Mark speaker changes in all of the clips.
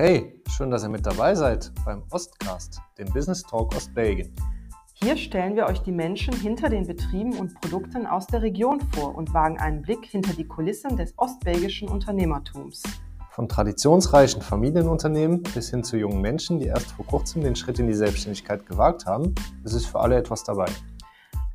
Speaker 1: Hey, schön, dass ihr mit dabei seid beim Ostcast, dem Business Talk Ostbelgien.
Speaker 2: Hier stellen wir euch die Menschen hinter den Betrieben und Produkten aus der Region vor und wagen einen Blick hinter die Kulissen des ostbelgischen Unternehmertums.
Speaker 1: Von traditionsreichen Familienunternehmen bis hin zu jungen Menschen, die erst vor kurzem den Schritt in die Selbstständigkeit gewagt haben, ist es für alle etwas dabei.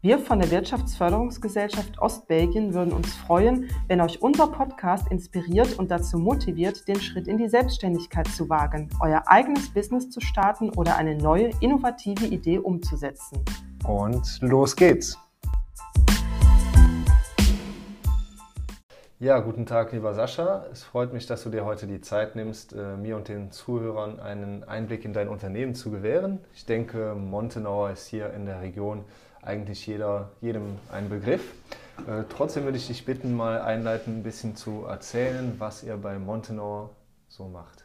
Speaker 2: Wir von der Wirtschaftsförderungsgesellschaft Ostbelgien würden uns freuen, wenn euch unser Podcast inspiriert und dazu motiviert, den Schritt in die Selbstständigkeit zu wagen, euer eigenes Business zu starten oder eine neue, innovative Idee umzusetzen.
Speaker 1: Und los geht's! Ja, guten Tag, lieber Sascha. Es freut mich, dass du dir heute die Zeit nimmst, äh, mir und den Zuhörern einen Einblick in dein Unternehmen zu gewähren. Ich denke, Montenauer ist hier in der Region eigentlich jeder, jedem ein Begriff. Äh, trotzdem würde ich dich bitten, mal einleitend ein bisschen zu erzählen, was ihr bei Montenor so macht.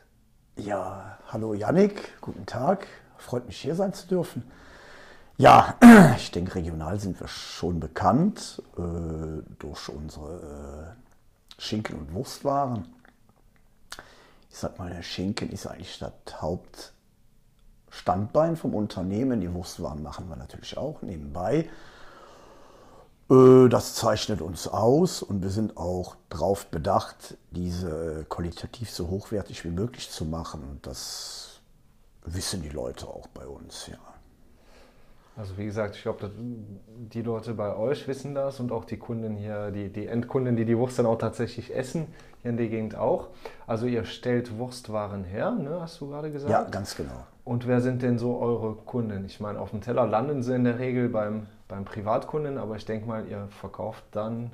Speaker 3: Ja, hallo Yannick, guten Tag. Freut mich hier sein zu dürfen. Ja, ich denke, regional sind wir schon bekannt äh, durch unsere äh, Schinken- und Wurstwaren. Ich sag mal, der Schinken ist eigentlich das Haupt, Standbein vom Unternehmen. Die Wurstwaren machen wir natürlich auch nebenbei. Äh, das zeichnet uns aus und wir sind auch darauf bedacht, diese qualitativ so hochwertig wie möglich zu machen. Und das wissen die Leute auch bei uns, ja.
Speaker 1: Also wie gesagt, ich glaube, die Leute bei euch wissen das und auch die Kunden hier, die, die Endkunden, die die Wurst dann auch tatsächlich essen, hier in der Gegend auch. Also ihr stellt Wurstwaren her, ne, hast du gerade gesagt?
Speaker 3: Ja, ganz genau.
Speaker 1: Und wer sind denn so eure Kunden? Ich meine, auf dem Teller landen sie in der Regel beim, beim Privatkunden, aber ich denke mal, ihr verkauft dann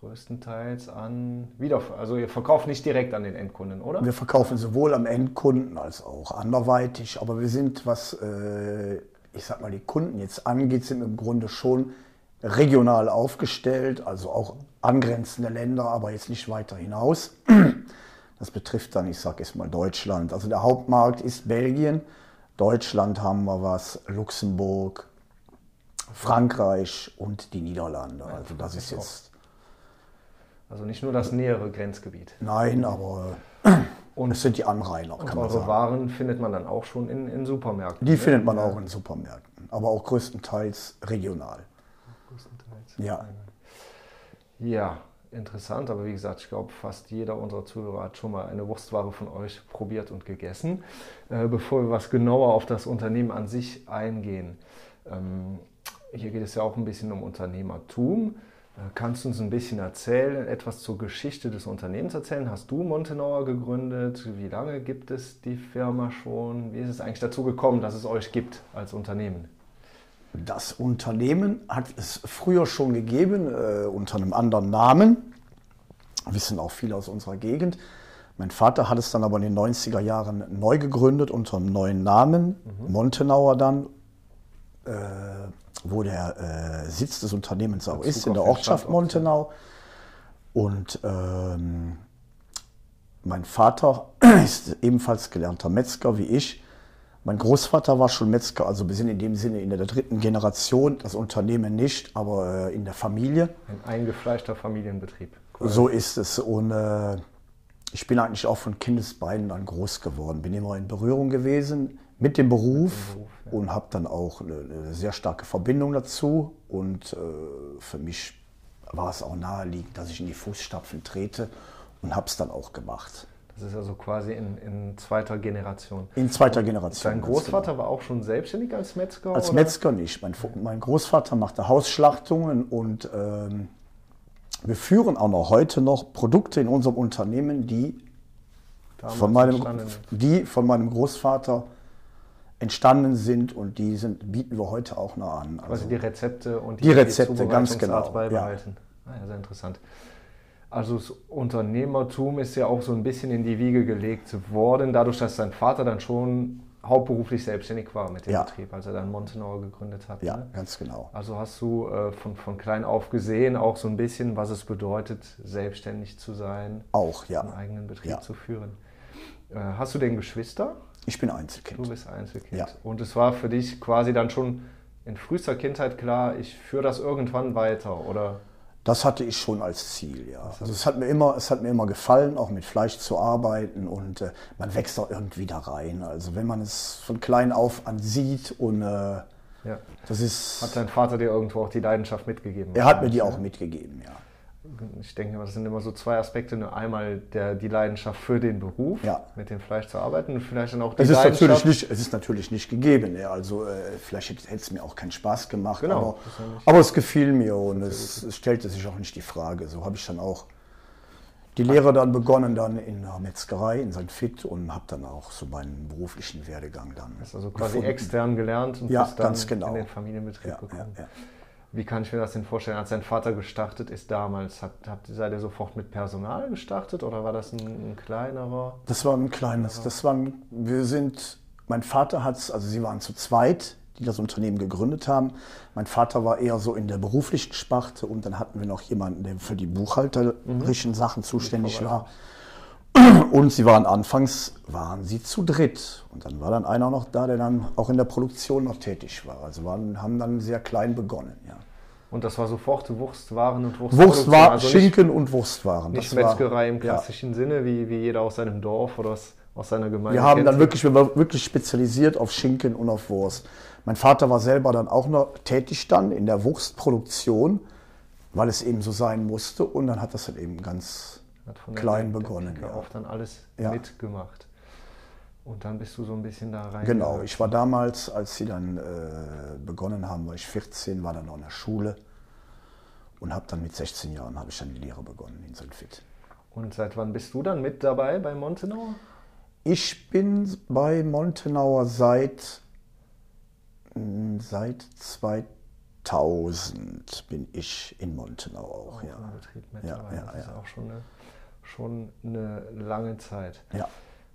Speaker 1: größtenteils an wieder, also ihr verkauft nicht direkt an den Endkunden, oder?
Speaker 3: Wir verkaufen sowohl am Endkunden als auch anderweitig, aber wir sind, was äh, ich sag mal, die Kunden jetzt angeht, sind im Grunde schon regional aufgestellt, also auch angrenzende Länder, aber jetzt nicht weiter hinaus. Das betrifft dann, ich sage jetzt mal Deutschland. Also der Hauptmarkt ist Belgien. Deutschland haben wir was, Luxemburg, Frankreich und die Niederlande. Also das ist jetzt.
Speaker 1: Also nicht nur das nähere Grenzgebiet.
Speaker 3: Nein, aber und es sind die Anrainer,
Speaker 1: und kann man eure sagen. Waren findet man dann auch schon in, in Supermärkten?
Speaker 3: Die ne? findet man auch in Supermärkten, aber auch größtenteils regional.
Speaker 1: Größtenteils. Ja. Ja, interessant, aber wie gesagt, ich glaube, fast jeder unserer Zuhörer hat schon mal eine Wurstware von euch probiert und gegessen. Äh, bevor wir was genauer auf das Unternehmen an sich eingehen, ähm, hier geht es ja auch ein bisschen um Unternehmertum. Kannst du uns ein bisschen erzählen, etwas zur Geschichte des Unternehmens erzählen? Hast du Montenauer gegründet? Wie lange gibt es die Firma schon? Wie ist es eigentlich dazu gekommen, dass es euch gibt als Unternehmen?
Speaker 3: Das Unternehmen hat es früher schon gegeben, äh, unter einem anderen Namen. Wissen auch viele aus unserer Gegend. Mein Vater hat es dann aber in den 90er Jahren neu gegründet unter einem neuen Namen, mhm. Montenauer dann. Äh, wo der äh, Sitz des Unternehmens auch ist, in der Ortschaft Montenau. Und ähm, mein Vater ist ebenfalls gelernter Metzger wie ich. Mein Großvater war schon Metzger, also wir sind in dem Sinne in der dritten Generation, das Unternehmen nicht, aber äh, in der Familie.
Speaker 1: Ein eingefleischter Familienbetrieb.
Speaker 3: Cool. So ist es. Und äh, ich bin eigentlich auch von Kindesbeinen an groß geworden, bin immer in Berührung gewesen mit dem Beruf, Beruf ja. und habe dann auch eine, eine, sehr starke Verbindung dazu. Und äh, für mich war es auch naheliegend, dass ich in die Fußstapfen trete und habe es dann auch gemacht.
Speaker 1: Das ist also quasi in, in zweiter Generation.
Speaker 3: In zweiter Generation.
Speaker 1: Dein Großvater genau. war auch schon selbstständig als Metzger?
Speaker 3: Als oder? Metzger nicht. Mein, mein, Großvater machte Hausschlachtungen und ähm, wir führen auch noch heute noch Produkte in unserem Unternehmen, die, von meinem, die von meinem Großvater entstanden sind und die sind, bieten wir heute auch noch an.
Speaker 1: Also Quasi die Rezepte und
Speaker 3: die, die Rezepte, ganz genau.
Speaker 1: beibehalten. Ja. Ah, ja, sehr interessant. Also das Unternehmertum ist ja auch so ein bisschen in die Wiege gelegt worden, dadurch, dass sein Vater dann schon hauptberuflich selbstständig war mit dem ja. Betrieb, als er dann Montenauer gegründet hat.
Speaker 3: Ja, ne? ganz genau.
Speaker 1: Also hast du äh, von, von klein auf gesehen auch so ein bisschen, was es bedeutet, selbstständig zu sein,
Speaker 3: auch ja,
Speaker 1: einen eigenen Betrieb ja. zu führen. Äh, hast du denn Geschwister?
Speaker 3: Ich bin Einzelkind.
Speaker 1: Du bist Einzelkind. Ja. Und es war für dich quasi dann schon in frühester Kindheit klar, ich führe das irgendwann weiter, oder?
Speaker 3: Das hatte ich schon als Ziel, ja. Also es hat mir immer, es hat mir immer gefallen, auch mit Fleisch zu arbeiten und äh, man wächst auch irgendwie da rein. Also wenn man es von klein auf an sieht und äh, ja. das ist.
Speaker 1: Hat dein Vater dir irgendwo auch die Leidenschaft mitgegeben?
Speaker 3: Er hat mir die auch mitgegeben, ja
Speaker 1: ich denke, das sind immer so zwei Aspekte. Einmal der, die Leidenschaft für den Beruf, ja. mit dem Fleisch zu arbeiten und vielleicht dann auch die
Speaker 3: es
Speaker 1: ist
Speaker 3: Leidenschaft. Natürlich nicht, es ist natürlich nicht gegeben. Ja. Also äh, vielleicht hätte es mir auch keinen Spaß gemacht, genau, aber, aber, es gefiel mir und es, es, stellte sich auch nicht die Frage. So habe ich dann auch die Lehre dann begonnen dann in der Metzgerei in St. Fit und habe dann auch so meinen beruflichen Werdegang dann.
Speaker 1: Also quasi gefunden. extern gelernt
Speaker 3: und ja, dann ganz genau.
Speaker 1: in den Familienbetrieb ja, gekommen. Ja, wie kann ich mir das denn vorstellen? Als dein Vater gestartet ist damals, hat, habt, seid ihr sofort mit Personal gestartet oder war das ein, ein kleinerer?
Speaker 3: Das war ein kleines. Das war wir sind, mein Vater hat es, also sie waren zu zweit, die das Unternehmen gegründet haben. Mein Vater war eher so in der beruflichen Sparte und dann hatten wir noch jemanden, der für die buchhalterischen mhm. Sachen zuständig war. Und sie waren anfangs, waren sie zu dritt. Und dann war dann einer noch da, der dann auch in der Produktion noch tätig war. Also waren, haben dann sehr klein begonnen, ja.
Speaker 1: Und das war sofort Wurstwaren und
Speaker 3: Wurstwaren. Wurstwaren, also Schinken und Wurstwaren.
Speaker 1: Nicht das Metzgerei war, im klassischen ja. Sinne, wie, wie jeder aus seinem Dorf oder aus, aus seiner Gemeinde.
Speaker 3: Wir haben dann wirklich, wir waren wirklich spezialisiert auf Schinken und auf Wurst. Mein Vater war selber dann auch noch tätig dann in der Wurstproduktion, weil es eben so sein musste. Und dann hat das dann eben ganz hat von klein der, begonnen.
Speaker 1: Der ja. auch dann alles ja. mitgemacht. Und dann bist du so ein bisschen da rein.
Speaker 3: Genau, ich war damals, als sie dann äh, begonnen haben, war ich 14, war dann noch in der Schule und habe dann mit 16 Jahren habe ich dann die Lehre begonnen in Sylphid.
Speaker 1: Und seit wann bist du dann mit dabei bei Montenauer?
Speaker 3: Ich bin bei Montenauer seit, hm, seit 2000 bin ich in Montenau auch. auch ja.
Speaker 1: Betrieb. Ja, ja, das ist auch schon eine schon eine lange Zeit.
Speaker 3: Ja.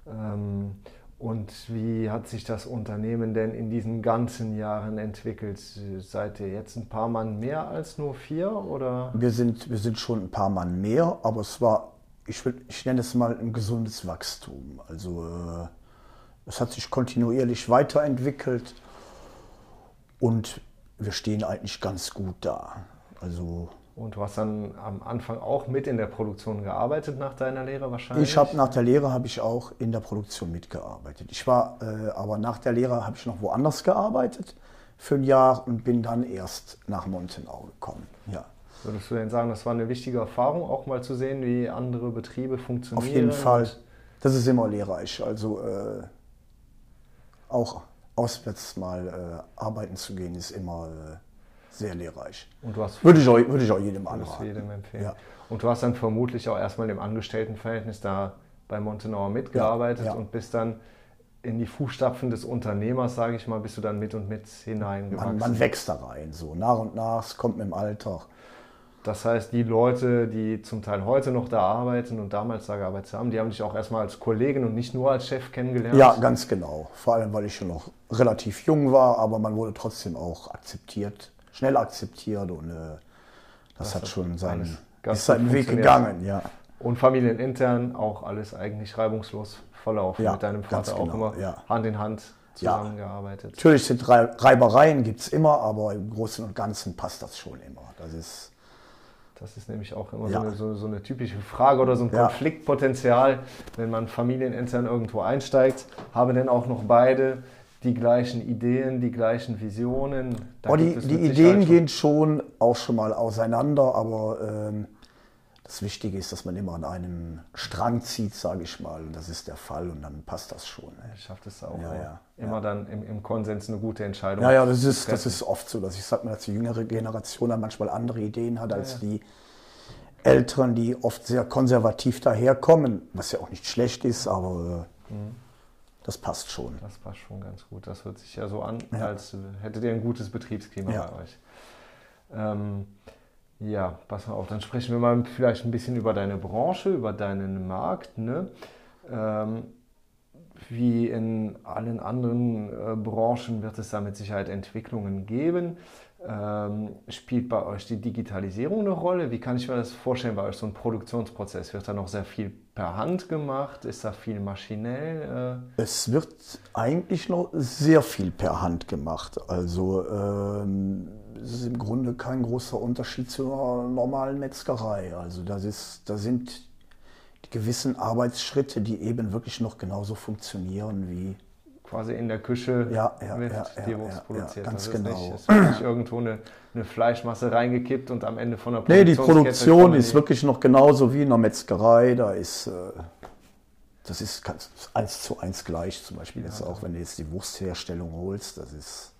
Speaker 1: Ähm, und wie hat sich das Unternehmen denn in diesen ganzen Jahren entwickelt? Seid ihr jetzt ein paar Mann mehr als nur vier? Oder?
Speaker 3: Wir, sind, wir sind schon ein paar Mann mehr, aber es war, ich, will, ich nenne es mal ein gesundes Wachstum. Also äh, es hat sich kontinuierlich weiterentwickelt und wir stehen eigentlich ganz gut da. Also
Speaker 1: und du hast dann am Anfang auch mit in der Produktion gearbeitet nach deiner Lehre wahrscheinlich?
Speaker 3: Ich habe nach der Lehre habe ich auch in der Produktion mitgearbeitet. Ich war äh, aber nach der Lehre habe ich noch woanders gearbeitet für ein Jahr und bin dann erst nach Montenau gekommen. Ja.
Speaker 1: Würdest du denn sagen, das war eine wichtige Erfahrung, auch mal zu sehen, wie andere Betriebe funktionieren?
Speaker 3: Auf jeden Fall. Das ist immer lehrreich. Also äh, auch auswärts mal äh, arbeiten zu gehen, ist immer äh, sehr lehrreich.
Speaker 1: Und du hast
Speaker 3: würde, ich auch, würde ich auch jedem anraten.
Speaker 1: jedem empfehlen. Ja. Und du hast dann vermutlich auch erstmal im Angestelltenverhältnis da bei Montenauer mitgearbeitet ja, ja. und bist dann in die Fußstapfen des Unternehmers, sage ich mal, bist du dann mit und mit hineingewachsen.
Speaker 3: Man, man wächst da rein, so nach und nach, es kommt mit dem Alter.
Speaker 1: Das heißt, die Leute, die zum Teil heute noch da arbeiten und damals da gearbeitet haben, die haben dich auch erstmal als Kollegin und nicht nur als Chef kennengelernt?
Speaker 3: Ja, ganz genau. Vor allem, weil ich schon noch relativ jung war, aber man wurde trotzdem auch akzeptiert schnell akzeptiert und äh, das, das, hat schon seinen, ist seinen Weg gegangen. Ja.
Speaker 1: Und familienintern auch alles eigentlich reibungslos verlaufen. Ja, Mit deinem Vater auch genau, immer ja. Hand in Hand zusammengearbeitet.
Speaker 3: Ja. Natürlich sind Reibereien gibt es immer, aber im Großen und Ganzen passt das schon immer. Das ist,
Speaker 1: das ist nämlich auch immer ja. so, eine, so, so, eine, typische Frage oder so ein Konfliktpotenzial, wenn man familienintern irgendwo einsteigt. Haben denn auch noch beide die gleichen Ideen, die gleichen Visionen.
Speaker 3: oh, die, die Ideen gehen schon auch schon mal auseinander, aber ähm, das Wichtige ist, dass man immer an einem Strang zieht, sage ich mal. Und das ist der Fall und dann passt das schon.
Speaker 1: Ne? Schafft es auch. Ja, ja, immer ja. dann im, im, Konsens eine gute Entscheidung.
Speaker 3: Ja, ja, das ist, das ist oft so, dass ich sage mal, dass die jüngere Generation dann manchmal andere Ideen hat als die Älteren, die oft sehr konservativ daherkommen, was ja auch nicht schlecht ist, aber äh, mhm. Das passt schon.
Speaker 1: Das passt schon ganz gut. Das hört sich ja so an, ja. als hättet ihr ein gutes Betriebsklima ja. bei euch. Ähm, ja, pass mal auf, dann sprechen wir mal vielleicht ein bisschen über deine Branche, über deinen Markt. Ne? Ähm, wie in allen anderen äh, Branchen wird es da mit Sicherheit Entwicklungen geben. Ähm, spielt bei euch die Digitalisierung eine Rolle? Wie kann ich mir das vorstellen bei euch, so ein Produktionsprozess? Wird da noch sehr viel per Hand gemacht? Ist da viel maschinell?
Speaker 3: Äh? Es wird eigentlich noch sehr viel per Hand gemacht. Also ähm, es ist im Grunde kein großer Unterschied zur normalen Metzgerei. Also das ist, da sind die gewissen Arbeitsschritte, die eben wirklich noch genauso funktionieren wie
Speaker 1: quasi in der Küche
Speaker 3: ja, ja,
Speaker 1: wird
Speaker 3: ja,
Speaker 1: die Wurst produziert.
Speaker 3: ganz
Speaker 1: das
Speaker 3: genau.
Speaker 1: Ist nicht, es wird nicht irgendwo eine, eine, Fleischmasse reingekippt und am Ende von der
Speaker 3: Nee, die Produktion ist wirklich noch genauso wie in der Metzgerei. Da ist, äh, das ist eins zu eins gleich. Zum Beispiel jetzt auch, wenn du jetzt die Wurstherstellung holst, das ist,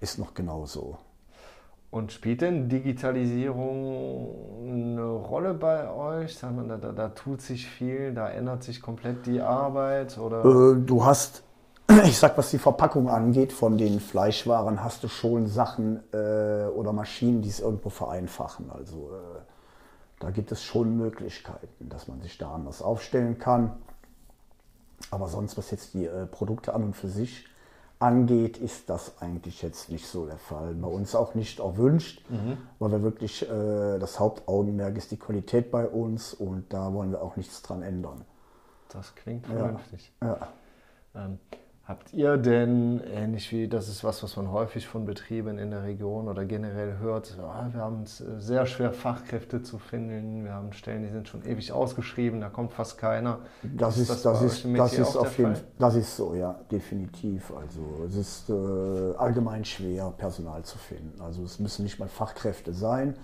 Speaker 3: ist noch genauso.
Speaker 1: Und spielt denn Digitalisierung eine Rolle bei euch? Da, da, da, tut sich viel, da ändert sich komplett die Arbeit? Oder?
Speaker 3: Äh, du hast ich sag, was die Verpackung angeht, von den Fleischwaren hast du schon Sachen äh, oder Maschinen, die es irgendwo vereinfachen. Also äh, da gibt es schon Möglichkeiten, dass man sich da anders aufstellen kann. Aber sonst, was jetzt die äh, Produkte an und für sich angeht, ist das eigentlich jetzt nicht so der Fall. Bei uns auch nicht erwünscht, mhm. weil wir wirklich, äh, das Hauptaugenmerk ist die Qualität bei uns und da wollen wir auch nichts dran ändern.
Speaker 1: Das klingt vernünftig.
Speaker 3: Ja. ja.
Speaker 1: Ähm, Habt ihr denn, ähnlich wie das ist was, was man häufig von Betrieben in der Region oder generell hört, ja, wir haben es äh, sehr schwer, Fachkräfte zu finden, wir haben Stellen, die sind schon ewig ausgeschrieben, da kommt fast keiner.
Speaker 3: Das ist, das, das ist, das ist auf jeden Fall, das ist so, ja, definitiv. Also es ist äh, allgemein schwer, Personal zu finden. Also es müssen nicht mal Fachkräfte sein.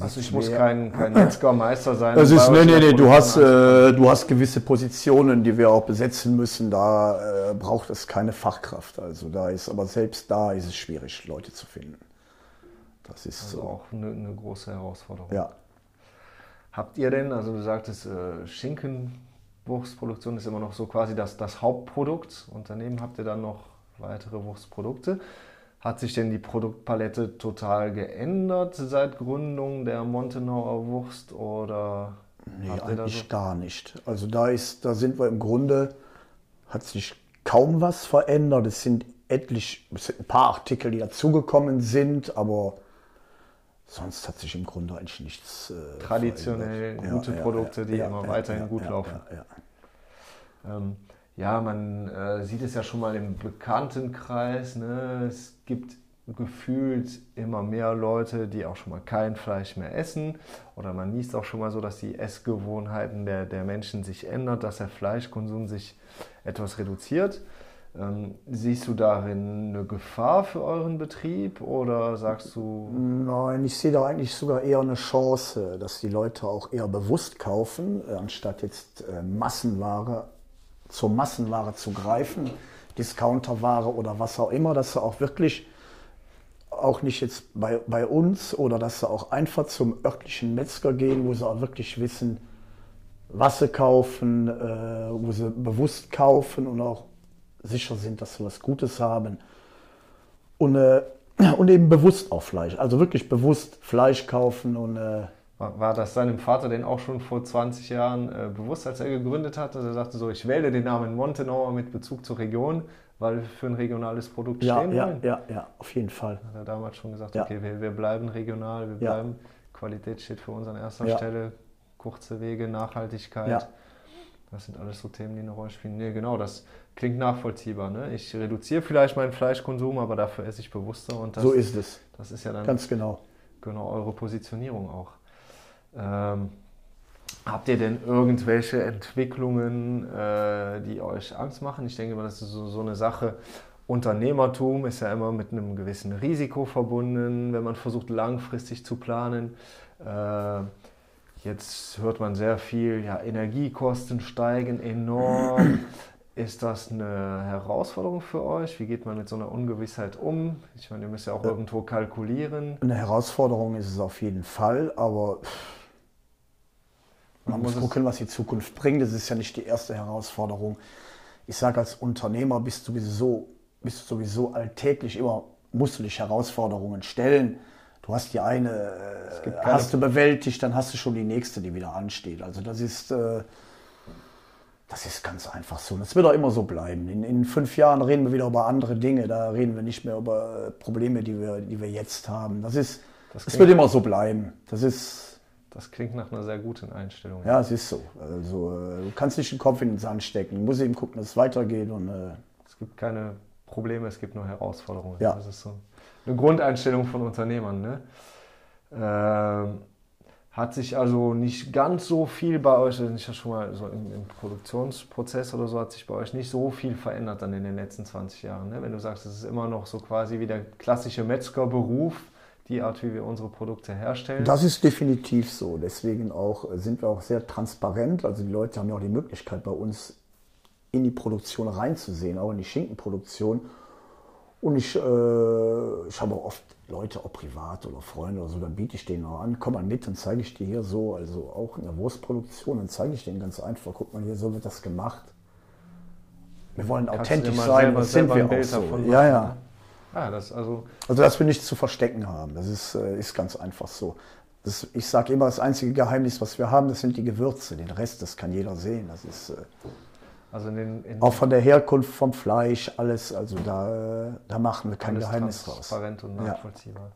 Speaker 1: Also ich muss kein, kein Metzgermeister sein.
Speaker 3: Das ist, nee, nee, nee, du hast, äh, du hast gewisse Positionen, die wir auch besetzen müssen. Da äh, braucht es keine Fachkraft. Also da ist, aber selbst da ist es schwierig, Leute zu finden.
Speaker 1: Das ist also so. auch eine, eine, große Herausforderung.
Speaker 3: Ja.
Speaker 1: Habt ihr denn, also du sagtest, äh, Schinkenwurstproduktion ist immer noch so quasi das, das Hauptprodukt. Unternehmen habt ihr dann noch weitere Wurstprodukte. Hat sich denn die Produktpalette total geändert seit Gründung der Montenauer Wurst oder?
Speaker 3: Nee, eigentlich so? gar nicht. Also da ist, da sind wir im Grunde, hat sich kaum was verändert. Es sind etlich, es sind ein paar Artikel, die dazugekommen sind, aber sonst hat sich im Grunde eigentlich nichts.
Speaker 1: Äh, Traditionell verändert. gute ja, Produkte, ja, die ja, immer weiterhin gut laufen. Ähm, ja, man äh, sieht es ja schon mal im Bekanntenkreis. Ne? Es gibt gefühlt immer mehr Leute, die auch schon mal kein Fleisch mehr essen. Oder man liest auch schon mal so, dass die Essgewohnheiten der, der Menschen sich ändern, dass der Fleischkonsum sich etwas reduziert. Ähm, siehst du darin eine Gefahr für euren Betrieb oder sagst du?
Speaker 3: Nein, ich sehe da eigentlich sogar eher eine Chance, dass die Leute auch eher bewusst kaufen, äh, anstatt jetzt äh, Massenware zur Massenware zu greifen, Discounterware oder was auch immer, dass sie auch wirklich, auch nicht jetzt bei, bei uns oder dass sie auch einfach zum örtlichen Metzger gehen, wo sie auch wirklich wissen, was sie kaufen, äh, wo sie bewusst kaufen und auch sicher sind, dass sie was Gutes haben. Und, äh, und eben bewusst auch Fleisch, also wirklich bewusst Fleisch kaufen und äh,
Speaker 1: war das seinem Vater denn auch schon vor 20 Jahren äh, bewusst, als er gegründet hat, dass er sagte so, ich wähle den Namen Montenauer mit Bezug zur Region, weil wir für ein regionales Produkt
Speaker 3: ja,
Speaker 1: stehen
Speaker 3: ja,
Speaker 1: wollen?
Speaker 3: Ja, ja, auf jeden Fall.
Speaker 1: Hat er damals schon gesagt, ja. okay, wir, wir, bleiben regional, wir bleiben, Qualität steht für uns an erster Stelle, kurze Wege, Nachhaltigkeit. Das sind alles so Themen, die eine Rolle spielen. Nee, genau, das klingt nachvollziehbar. Ne? Ich reduziere vielleicht meinen Fleischkonsum, aber dafür esse ich bewusster. Und
Speaker 3: das, so ist es.
Speaker 1: Das ist ja dann
Speaker 3: ganz genau.
Speaker 1: Genau eure Positionierung auch. Ähm, habt ihr denn irgendwelche Entwicklungen, äh, die euch Angst machen? Ich denke mal, das ist so, so eine Sache. Unternehmertum ist ja immer mit einem gewissen Risiko verbunden, wenn man versucht langfristig zu planen. Äh, jetzt hört man sehr viel, ja, Energiekosten steigen enorm. Ist das eine Herausforderung für euch? Wie geht man mit so einer Ungewissheit um? Ich meine, ihr müsst ja auch irgendwo kalkulieren.
Speaker 3: Eine Herausforderung ist es auf jeden Fall, aber man muss gucken, was die Zukunft bringt. Das ist ja nicht die erste Herausforderung. Ich sage, als Unternehmer bist du sowieso, bist du sowieso alltäglich immer, musst du dich Herausforderungen stellen. Du hast die eine, äh, hast du bewältigt, dann hast du schon die nächste, die wieder ansteht. Also das ist, äh, das ist ganz einfach so. Und es wird auch immer so bleiben. In, in, fünf Jahren reden wir wieder über andere Dinge. Da reden wir nicht mehr über Probleme, die wir, die wir jetzt haben. Das ist, das, das wird immer so bleiben. Das ist,
Speaker 1: das klingt nach einer sehr guten Einstellung.
Speaker 3: Ja, es ist so. Also, äh, du kannst nicht den Kopf in den Sand stecken. Du musst eben gucken, dass es weitergeht. Und, äh
Speaker 1: es gibt keine Probleme, es gibt nur Herausforderungen.
Speaker 3: Ja.
Speaker 1: Das ist so. eine Grundeinstellung von Unternehmern. Ne? Ähm, hat sich also nicht ganz so viel bei euch, also ich schon mal so im, im, Produktionsprozess oder so, hat sich bei euch nicht so viel verändert dann in den letzten 20 Jahren. Ne? Wenn du sagst, es ist immer noch so quasi wie der klassische Metzgerberuf, die Art, wie wir unsere Produkte herstellen.
Speaker 3: Das ist definitiv so. Deswegen auch äh, sind wir auch sehr transparent. Also die Leute haben ja auch die Möglichkeit, bei uns in die Produktion reinzusehen, auch in die Schinkenproduktion. Und ich, äh, ich habe auch oft Leute, auch privat oder Freunde oder so, dann biete ich denen auch an, komm mal mit, dann zeige ich dir hier so, also auch in der Wurstproduktion, dann zeige ich denen ganz einfach, guck mal hier, so wird das gemacht. Wir wollen Kannst authentisch sein, das sind wir auch so. Ja, ja. Ja, das also, also, dass wir nichts zu verstecken haben, das ist, äh, ist ganz einfach so. Das, ich sage immer, das einzige Geheimnis, was wir haben, das sind die Gewürze. Den Rest, das kann jeder sehen. Das ist, äh, also in den, in auch von der Herkunft vom Fleisch, alles, also da, da machen wir kein Geheimnis
Speaker 1: raus. Transparent und nachvollziehbar.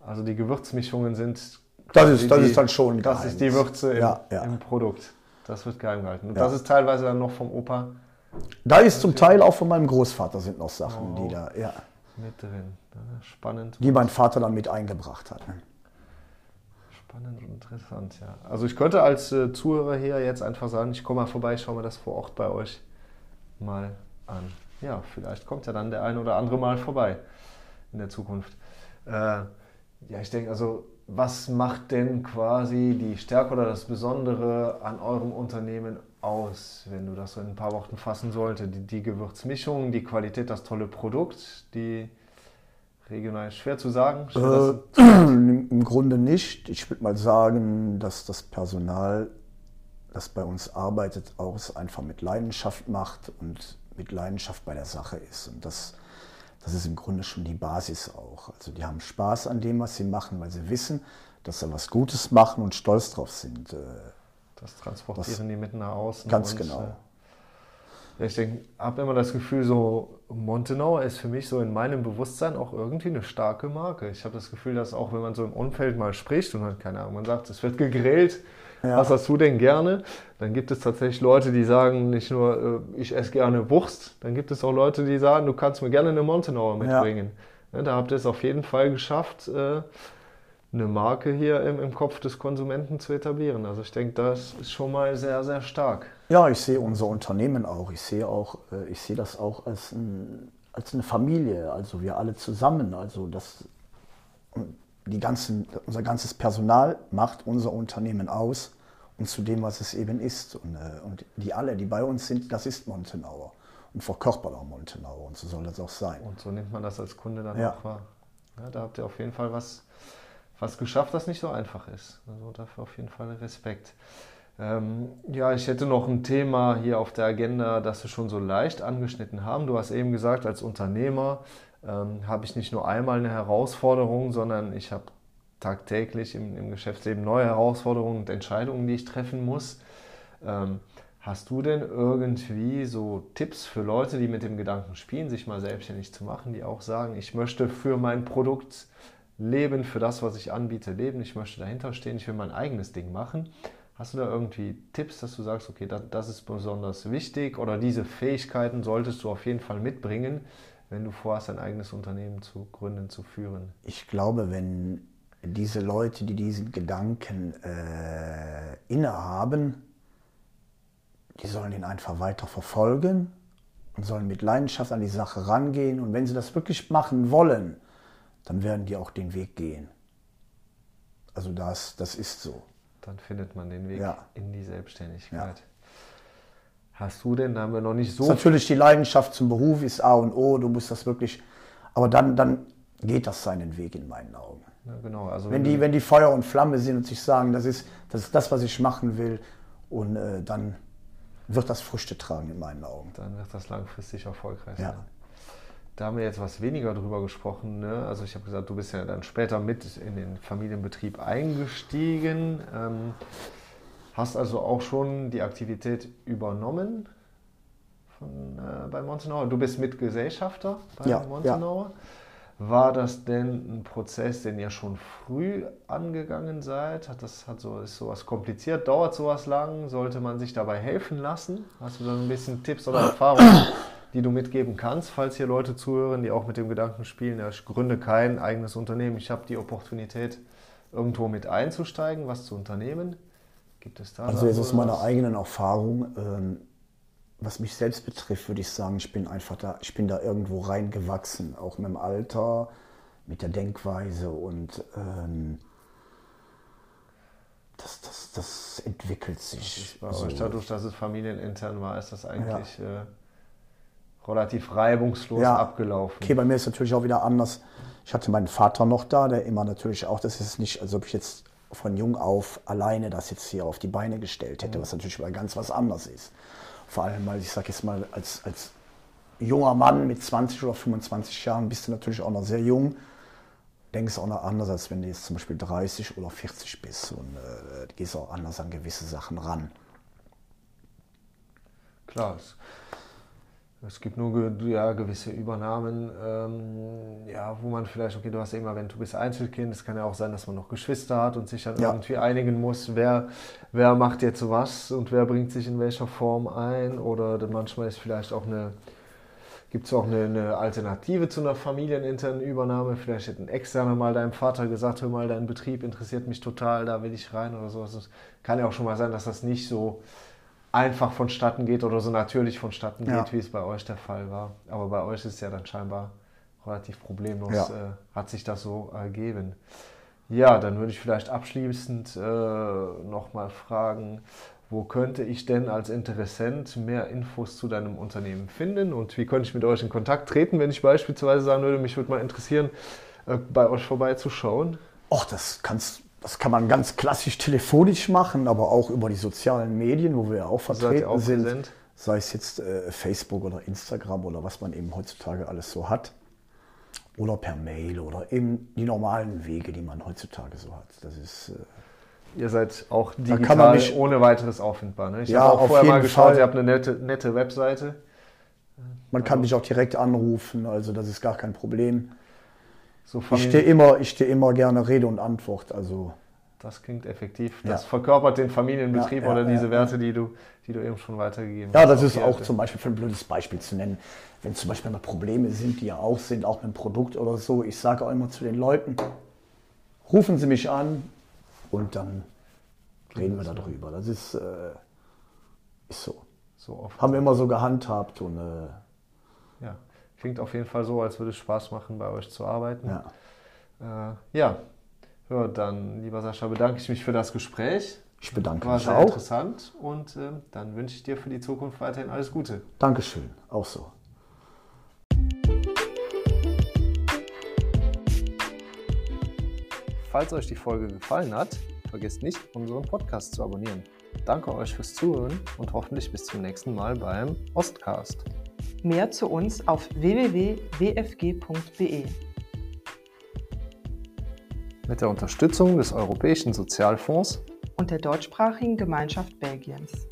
Speaker 1: Ja. Also die Gewürzmischungen sind.
Speaker 3: Das ist, das die, ist dann schon.
Speaker 1: Das Geheimnis. ist die Würze im, ja, ja. im, Produkt. Das wird geheim gehalten. Und das ist teilweise dann noch vom Opa.
Speaker 3: Da ist zum Teil auch von meinem Großvater sind noch Sachen, oh, die da, ja.
Speaker 1: Mit drin. Spannend.
Speaker 3: Die mein Vater dann mit eingebracht hat. Ne?
Speaker 1: Spannend und interessant, ja. Also ich könnte als äh, Zuhörer hier jetzt einfach sagen, ich komme mal vorbei, schaue mir das vor Ort bei euch mal an. Ja, vielleicht kommt ja dann der ein oder andere mal vorbei in der Zukunft. Äh, ja, ich denke, also was macht denn quasi die Stärke oder das Besondere an eurem Unternehmen aus, wenn du das so in ein paar Worten fassen solltest? Die, die Gewürzmischung, die Qualität, das tolle Produkt, die regional schwer zu sagen?
Speaker 3: Äh, Im Grunde nicht. Ich würde mal sagen, dass das Personal, das bei uns arbeitet, auch es einfach mit Leidenschaft macht und mit Leidenschaft bei der Sache ist. Und das, das ist im Grunde schon die Basis auch. Also die haben Spaß an dem, was sie machen, weil sie wissen, dass sie was Gutes machen und stolz drauf sind.
Speaker 1: Das transportieren das, die mit nach außen.
Speaker 3: Ganz und, genau. Äh,
Speaker 1: ich denke, habe immer das Gefühl, so Montenau ist für mich so in meinem Bewusstsein auch irgendwie eine starke Marke. Ich habe das Gefühl, dass auch wenn man so im Umfeld mal spricht und hat keine Ahnung, man sagt, es wird gegrillt, ja. was hast du denn gerne? Dann gibt es tatsächlich Leute, die sagen nicht nur, äh, ich esse gerne Wurst, dann gibt es auch Leute, die sagen, du kannst mir gerne eine Montenauer mitbringen. Ja. Da habt ihr es auf jeden Fall geschafft, äh, eine Marke hier im, im Kopf des Konsumenten zu etablieren. Also ich denke, das ist schon mal sehr, sehr stark.
Speaker 3: Ja, ich sehe unser Unternehmen auch. Ich sehe auch, äh, ich sehe das auch als, ein, als eine Familie. Also wir alle zusammen. Also das, die ganzen, unser ganzes Personal macht unser Unternehmen aus und zu dem, was es eben ist. Und, äh, und die alle, die bei uns sind, das ist Montenauer und verkörpert auch Montenauer. Und so soll das auch sein.
Speaker 1: Und so nimmt man das als Kunde dann ja. auch wahr. Ja, da habt ihr auf jeden Fall was was geschafft, das nicht so einfach ist. Also dafür auf jeden Fall Respekt. Ähm, ja, ich hätte noch ein Thema hier auf der Agenda, das wir schon so leicht angeschnitten haben. Du hast eben gesagt, als Unternehmer ähm, habe ich nicht nur einmal eine Herausforderung, sondern ich habe tagtäglich im, im, Geschäftsleben neue Herausforderungen und Entscheidungen, die ich treffen muss. Ähm, hast du denn irgendwie so Tipps für Leute, die mit dem Gedanken spielen, sich mal selbstständig zu machen, die auch sagen, ich möchte für mein Produkt leben, für das, was ich anbiete, leben. Ich möchte dahinter stehen, ich will mein eigenes Ding machen. Hast du da irgendwie Tipps, dass du sagst, okay, das, das ist besonders wichtig oder diese Fähigkeiten solltest du auf jeden Fall mitbringen, wenn du vorhast, ein eigenes Unternehmen zu gründen, zu führen?
Speaker 3: Ich glaube, wenn diese Leute, die diesen Gedanken äh, innehaben, die sollen ihn einfach weiter verfolgen und sollen mit Leidenschaft an die Sache rangehen. Und wenn sie das wirklich machen wollen, dann werden die auch den Weg gehen. Also das, das ist so.
Speaker 1: Dann findet man den Weg ja. in die Selbstständigkeit. Ja. Hast du denn, da haben wir noch nicht so.
Speaker 3: Natürlich die Leidenschaft zum Beruf ist A und O, du musst das wirklich, aber dann, dann geht das seinen Weg in meinen Augen.
Speaker 1: Ja, genau. Also
Speaker 3: wenn, wenn die, wenn die Feuer und Flamme sind und sich sagen, das ist, das ist das, was ich machen will, und äh, dann wird das Früchte tragen in meinen Augen.
Speaker 1: Dann wird das langfristig erfolgreich sein. Da haben wir jetzt was weniger drüber gesprochen. Ne? Also ich habe gesagt, du bist ja dann später mit in den Familienbetrieb eingestiegen. Ähm, hast also auch schon die Aktivität übernommen von, äh, bei Montenauer. Du bist Mitgesellschafter bei ja, Montenauer. Ja. War das denn ein Prozess, den ihr schon früh angegangen seid? Hat das hat so, ist sowas kompliziert? Dauert sowas lang? Sollte man sich dabei helfen lassen? Hast du da ein bisschen Tipps oder Erfahrungen? Die du mitgeben kannst, falls hier Leute zuhören, die auch mit dem Gedanken spielen, ja, ich gründe kein eigenes Unternehmen, ich habe die Opportunität, irgendwo mit einzusteigen, was zu unternehmen? Gibt es da?
Speaker 3: Also jetzt aus meiner eigenen Erfahrung, ähm, was mich selbst betrifft, würde ich sagen, ich bin einfach da, ich bin da irgendwo reingewachsen, auch mit dem Alter, mit der Denkweise und ähm, das, das, das entwickelt sich.
Speaker 1: Bei so. euch dadurch, dass es familienintern war, ist das eigentlich ja. äh, relativ reibungslos ja. abgelaufen.
Speaker 3: Okay, bei mir ist natürlich auch wieder anders. Ich hatte meinen Vater noch da, der immer natürlich auch, das ist nicht, als ob ich jetzt von jung auf alleine das jetzt hier auf die Beine gestellt hätte, mhm. was natürlich mal ganz was anderes ist. Vor allem, weil ich sage jetzt mal, als, als junger Mann mit 20 oder 25 Jahren bist du natürlich auch noch sehr jung. Denkst auch noch anders, als wenn du jetzt zum Beispiel 30 oder 40 bist und äh, gehst auch anders an gewisse Sachen ran.
Speaker 1: Klar, es gibt nur ja, gewisse Übernahmen, ähm, ja, wo man vielleicht, okay, du hast immer, wenn du bist Einzelkind, es kann ja auch sein, dass man noch Geschwister hat und sich dann ja. irgendwie einigen muss, wer, wer macht jetzt was und wer bringt sich in welcher Form ein. Oder manchmal ist vielleicht auch eine, gibt es auch eine, eine, Alternative zu einer familieninternen Übernahme. Vielleicht hätte ein externer mal deinem Vater gesagt, hör mal, dein Betrieb interessiert mich total, da will ich rein oder sowas. Es kann ja auch schon mal sein, dass das nicht so einfach vonstatten geht oder so natürlich vonstatten geht, ja. wie es bei euch der Fall war. Aber bei euch ist es ja dann scheinbar relativ problemlos, ja. äh, hat sich das so ergeben. Ja, dann würde ich vielleicht abschließend äh, nochmal fragen, wo könnte ich denn als Interessent mehr Infos zu deinem Unternehmen finden und wie könnte ich mit euch in Kontakt treten, wenn ich beispielsweise sagen würde, mich würde mal interessieren, äh, bei euch vorbeizuschauen?
Speaker 3: Ach, das kannst das kann man ganz klassisch telefonisch machen, aber auch über die sozialen Medien, wo wir ja auch vertreten auch sind. Präsent? Sei es jetzt äh, Facebook oder Instagram oder was man eben heutzutage alles so hat. Oder per Mail oder eben die normalen Wege, die man heutzutage so hat. Das ist.
Speaker 1: Äh, ihr seid auch digital mich, ohne weiteres auffindbar. Ne? Ich ja, habe auch vorher mal geschaut, Fall. ihr habt eine nette, nette Webseite.
Speaker 3: Man kann mich auch direkt anrufen, also das ist gar kein Problem. So ich stehe immer, steh immer gerne Rede und Antwort. Also
Speaker 1: das klingt effektiv. Das ja. verkörpert den Familienbetrieb ja, ja, oder diese Werte, die du, die du eben schon weitergegeben
Speaker 3: hast. Ja, das ist auch zum Beispiel für ein blödes Beispiel zu nennen. Wenn zum Beispiel mal Probleme sind, die ja auch sind, auch mit einem Produkt oder so, ich sage auch immer zu den Leuten, rufen Sie mich an und dann reden wir darüber. Das ist, äh, ist so. so Haben wir immer so gehandhabt und äh.
Speaker 1: Klingt auf jeden Fall so, als würde es Spaß machen, bei euch zu arbeiten. Ja. Äh, ja. ja, dann, lieber Sascha, bedanke ich mich für das Gespräch.
Speaker 3: Ich bedanke
Speaker 1: War
Speaker 3: mich
Speaker 1: sehr auch. interessant und äh, dann wünsche ich dir für die Zukunft weiterhin alles Gute.
Speaker 3: Dankeschön, auch so.
Speaker 1: Falls euch die Folge gefallen hat, vergesst nicht, unseren Podcast zu abonnieren. Danke euch fürs Zuhören und hoffentlich bis zum nächsten Mal beim Ostcast.
Speaker 2: Mehr zu uns auf www.wfg.de.
Speaker 1: Mit der Unterstützung des Europäischen Sozialfonds
Speaker 2: und der deutschsprachigen Gemeinschaft Belgiens.